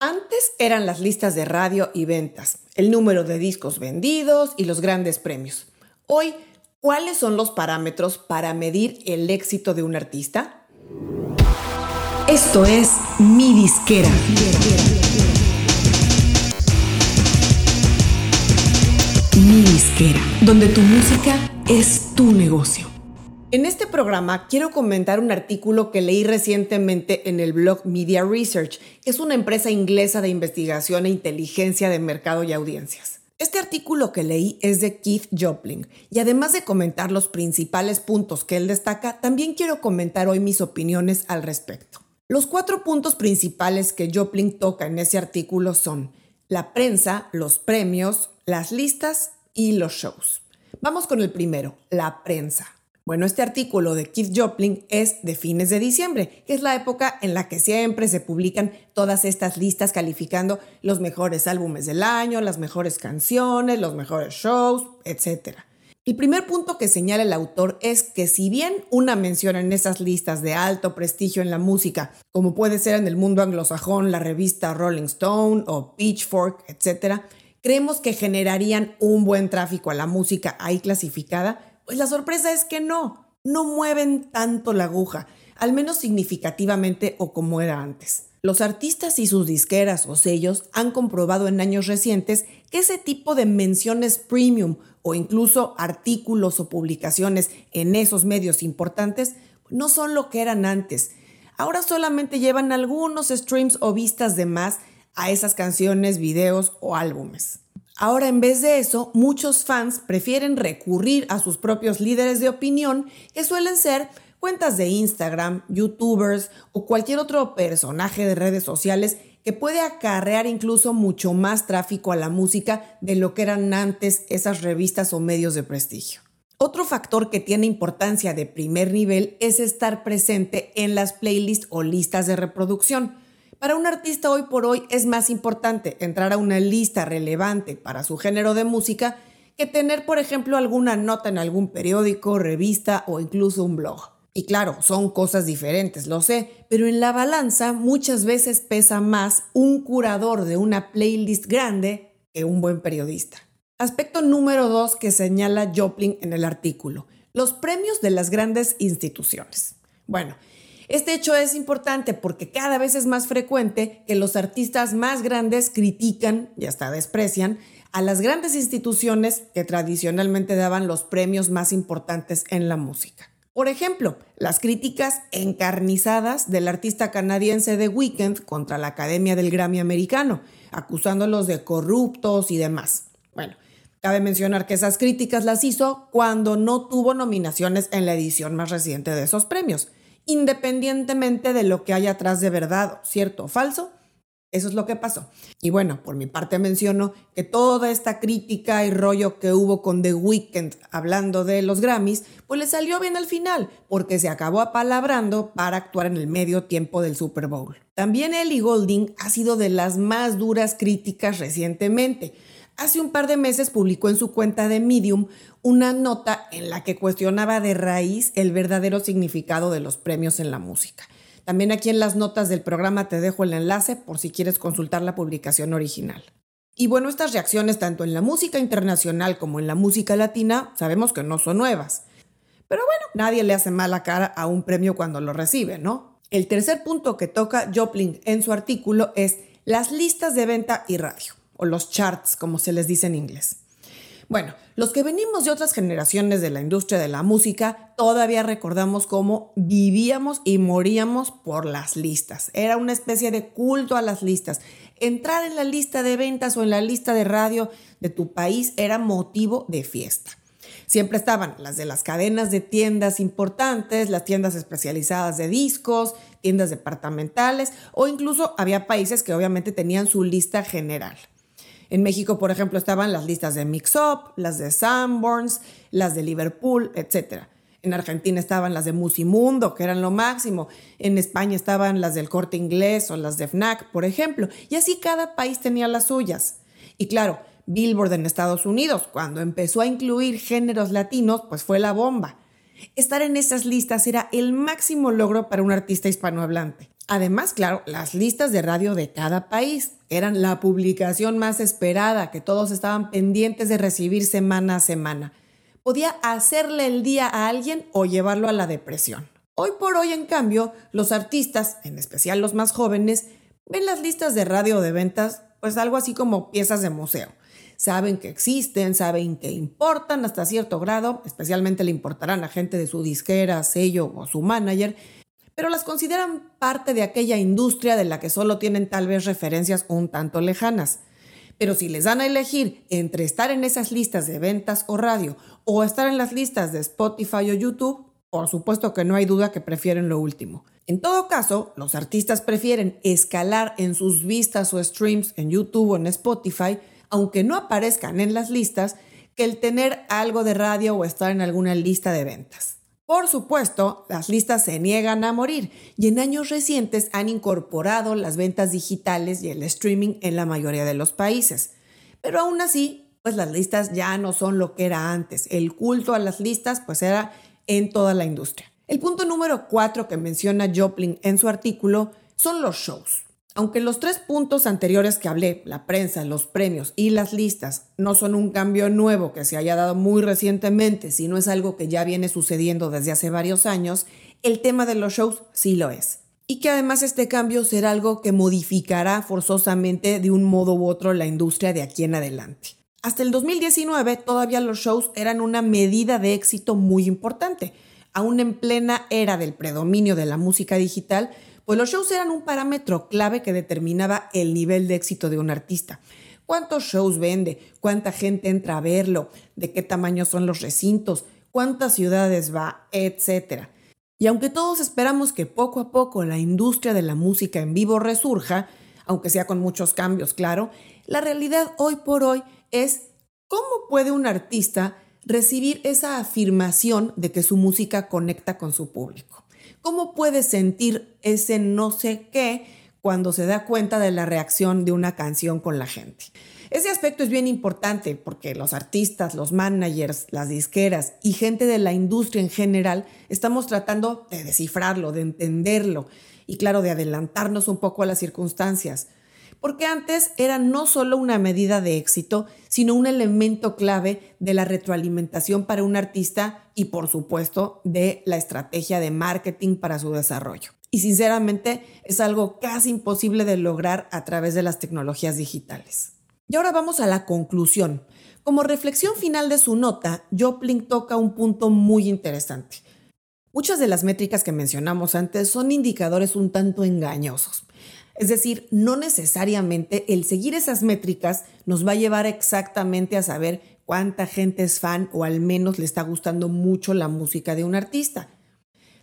Antes eran las listas de radio y ventas, el número de discos vendidos y los grandes premios. Hoy, ¿cuáles son los parámetros para medir el éxito de un artista? Esto es Mi Disquera. Mi Disquera, donde tu música es tu negocio. En este programa quiero comentar un artículo que leí recientemente en el blog Media Research, que es una empresa inglesa de investigación e inteligencia de mercado y audiencias. Este artículo que leí es de Keith Joplin y además de comentar los principales puntos que él destaca, también quiero comentar hoy mis opiniones al respecto. Los cuatro puntos principales que Joplin toca en ese artículo son la prensa, los premios, las listas y los shows. Vamos con el primero, la prensa. Bueno, este artículo de Keith Joplin es de fines de diciembre, que es la época en la que siempre se publican todas estas listas calificando los mejores álbumes del año, las mejores canciones, los mejores shows, etc. El primer punto que señala el autor es que si bien una mención en esas listas de alto prestigio en la música, como puede ser en el mundo anglosajón la revista Rolling Stone o Pitchfork, etc., creemos que generarían un buen tráfico a la música ahí clasificada, pues la sorpresa es que no, no mueven tanto la aguja, al menos significativamente o como era antes. Los artistas y sus disqueras o sellos han comprobado en años recientes que ese tipo de menciones premium o incluso artículos o publicaciones en esos medios importantes no son lo que eran antes. Ahora solamente llevan algunos streams o vistas de más a esas canciones, videos o álbumes. Ahora, en vez de eso, muchos fans prefieren recurrir a sus propios líderes de opinión, que suelen ser cuentas de Instagram, youtubers o cualquier otro personaje de redes sociales que puede acarrear incluso mucho más tráfico a la música de lo que eran antes esas revistas o medios de prestigio. Otro factor que tiene importancia de primer nivel es estar presente en las playlists o listas de reproducción. Para un artista hoy por hoy es más importante entrar a una lista relevante para su género de música que tener, por ejemplo, alguna nota en algún periódico, revista o incluso un blog. Y claro, son cosas diferentes, lo sé, pero en la balanza muchas veces pesa más un curador de una playlist grande que un buen periodista. Aspecto número dos que señala Joplin en el artículo, los premios de las grandes instituciones. Bueno, este hecho es importante porque cada vez es más frecuente que los artistas más grandes critican y hasta desprecian a las grandes instituciones que tradicionalmente daban los premios más importantes en la música. Por ejemplo, las críticas encarnizadas del artista canadiense The Weeknd contra la Academia del Grammy americano, acusándolos de corruptos y demás. Bueno, cabe mencionar que esas críticas las hizo cuando no tuvo nominaciones en la edición más reciente de esos premios independientemente de lo que haya atrás de verdad, cierto o falso. Eso es lo que pasó. Y bueno, por mi parte menciono que toda esta crítica y rollo que hubo con The Weeknd hablando de los Grammys, pues le salió bien al final, porque se acabó apalabrando para actuar en el medio tiempo del Super Bowl. También Ellie Golding ha sido de las más duras críticas recientemente. Hace un par de meses publicó en su cuenta de Medium una nota en la que cuestionaba de raíz el verdadero significado de los premios en la música. También aquí en las notas del programa te dejo el enlace por si quieres consultar la publicación original. Y bueno, estas reacciones tanto en la música internacional como en la música latina sabemos que no son nuevas. Pero bueno, nadie le hace mala cara a un premio cuando lo recibe, ¿no? El tercer punto que toca Joplin en su artículo es las listas de venta y radio, o los charts como se les dice en inglés. Bueno, los que venimos de otras generaciones de la industria de la música todavía recordamos cómo vivíamos y moríamos por las listas. Era una especie de culto a las listas. Entrar en la lista de ventas o en la lista de radio de tu país era motivo de fiesta. Siempre estaban las de las cadenas de tiendas importantes, las tiendas especializadas de discos, tiendas departamentales o incluso había países que obviamente tenían su lista general. En México, por ejemplo, estaban las listas de Mix Up, las de Sanborns, las de Liverpool, etc. En Argentina estaban las de Musimundo, que eran lo máximo. En España estaban las del Corte Inglés o las de FNAC, por ejemplo. Y así cada país tenía las suyas. Y claro, Billboard en Estados Unidos, cuando empezó a incluir géneros latinos, pues fue la bomba. Estar en esas listas era el máximo logro para un artista hispanohablante. Además, claro, las listas de radio de cada país eran la publicación más esperada que todos estaban pendientes de recibir semana a semana. Podía hacerle el día a alguien o llevarlo a la depresión. Hoy por hoy, en cambio, los artistas, en especial los más jóvenes, ven las listas de radio de ventas pues algo así como piezas de museo. Saben que existen, saben que importan hasta cierto grado, especialmente le importarán a gente de su disquera, sello o su manager, pero las consideran parte de aquella industria de la que solo tienen tal vez referencias un tanto lejanas. Pero si les dan a elegir entre estar en esas listas de ventas o radio o estar en las listas de Spotify o YouTube, por supuesto que no hay duda que prefieren lo último. En todo caso, los artistas prefieren escalar en sus vistas o streams en YouTube o en Spotify, aunque no aparezcan en las listas, que el tener algo de radio o estar en alguna lista de ventas. Por supuesto, las listas se niegan a morir y en años recientes han incorporado las ventas digitales y el streaming en la mayoría de los países. Pero aún así, pues las listas ya no son lo que era antes. El culto a las listas pues era en toda la industria. El punto número cuatro que menciona Joplin en su artículo son los shows. Aunque los tres puntos anteriores que hablé, la prensa, los premios y las listas, no son un cambio nuevo que se haya dado muy recientemente, sino es algo que ya viene sucediendo desde hace varios años, el tema de los shows sí lo es. Y que además este cambio será algo que modificará forzosamente de un modo u otro la industria de aquí en adelante. Hasta el 2019 todavía los shows eran una medida de éxito muy importante. Aún en plena era del predominio de la música digital, pues los shows eran un parámetro clave que determinaba el nivel de éxito de un artista. ¿Cuántos shows vende? ¿Cuánta gente entra a verlo? ¿De qué tamaño son los recintos? ¿Cuántas ciudades va? Etcétera. Y aunque todos esperamos que poco a poco la industria de la música en vivo resurja, aunque sea con muchos cambios, claro, la realidad hoy por hoy es cómo puede un artista recibir esa afirmación de que su música conecta con su público. ¿Cómo puede sentir ese no sé qué cuando se da cuenta de la reacción de una canción con la gente? Ese aspecto es bien importante porque los artistas, los managers, las disqueras y gente de la industria en general estamos tratando de descifrarlo, de entenderlo y claro, de adelantarnos un poco a las circunstancias porque antes era no solo una medida de éxito, sino un elemento clave de la retroalimentación para un artista y por supuesto de la estrategia de marketing para su desarrollo. Y sinceramente es algo casi imposible de lograr a través de las tecnologías digitales. Y ahora vamos a la conclusión. Como reflexión final de su nota, Joplin toca un punto muy interesante. Muchas de las métricas que mencionamos antes son indicadores un tanto engañosos. Es decir, no necesariamente el seguir esas métricas nos va a llevar exactamente a saber cuánta gente es fan o al menos le está gustando mucho la música de un artista.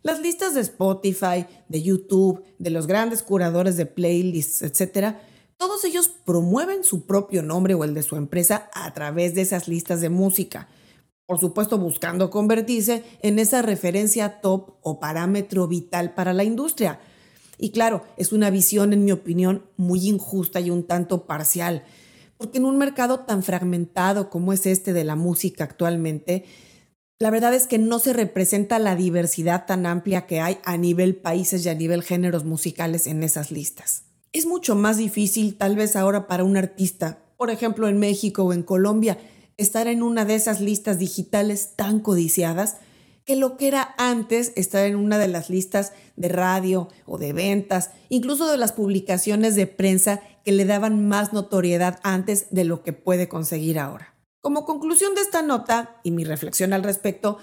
Las listas de Spotify, de YouTube, de los grandes curadores de playlists, etc., todos ellos promueven su propio nombre o el de su empresa a través de esas listas de música. Por supuesto, buscando convertirse en esa referencia top o parámetro vital para la industria y claro, es una visión, en mi opinión, muy injusta y un tanto parcial, porque en un mercado tan fragmentado como es este de la música actualmente, la verdad es que no se representa la diversidad tan amplia que hay a nivel países y a nivel géneros musicales en esas listas. Es mucho más difícil tal vez ahora para un artista, por ejemplo en México o en Colombia, estar en una de esas listas digitales tan codiciadas que lo que era antes estar en una de las listas de radio o de ventas, incluso de las publicaciones de prensa que le daban más notoriedad antes de lo que puede conseguir ahora. Como conclusión de esta nota y mi reflexión al respecto,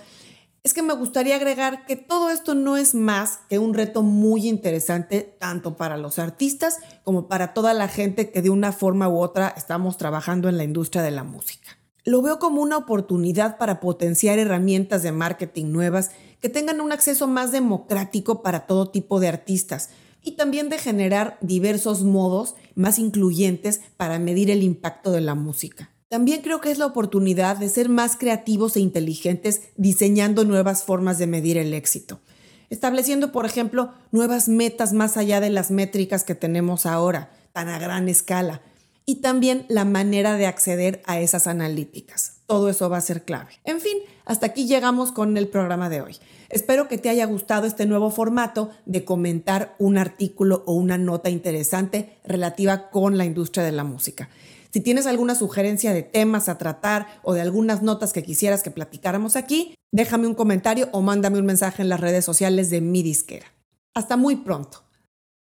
es que me gustaría agregar que todo esto no es más que un reto muy interesante tanto para los artistas como para toda la gente que de una forma u otra estamos trabajando en la industria de la música. Lo veo como una oportunidad para potenciar herramientas de marketing nuevas que tengan un acceso más democrático para todo tipo de artistas y también de generar diversos modos más incluyentes para medir el impacto de la música. También creo que es la oportunidad de ser más creativos e inteligentes diseñando nuevas formas de medir el éxito, estableciendo, por ejemplo, nuevas metas más allá de las métricas que tenemos ahora, tan a gran escala, y también la manera de acceder a esas analíticas. Todo eso va a ser clave. En fin, hasta aquí llegamos con el programa de hoy. Espero que te haya gustado este nuevo formato de comentar un artículo o una nota interesante relativa con la industria de la música. Si tienes alguna sugerencia de temas a tratar o de algunas notas que quisieras que platicáramos aquí, déjame un comentario o mándame un mensaje en las redes sociales de mi disquera. Hasta muy pronto.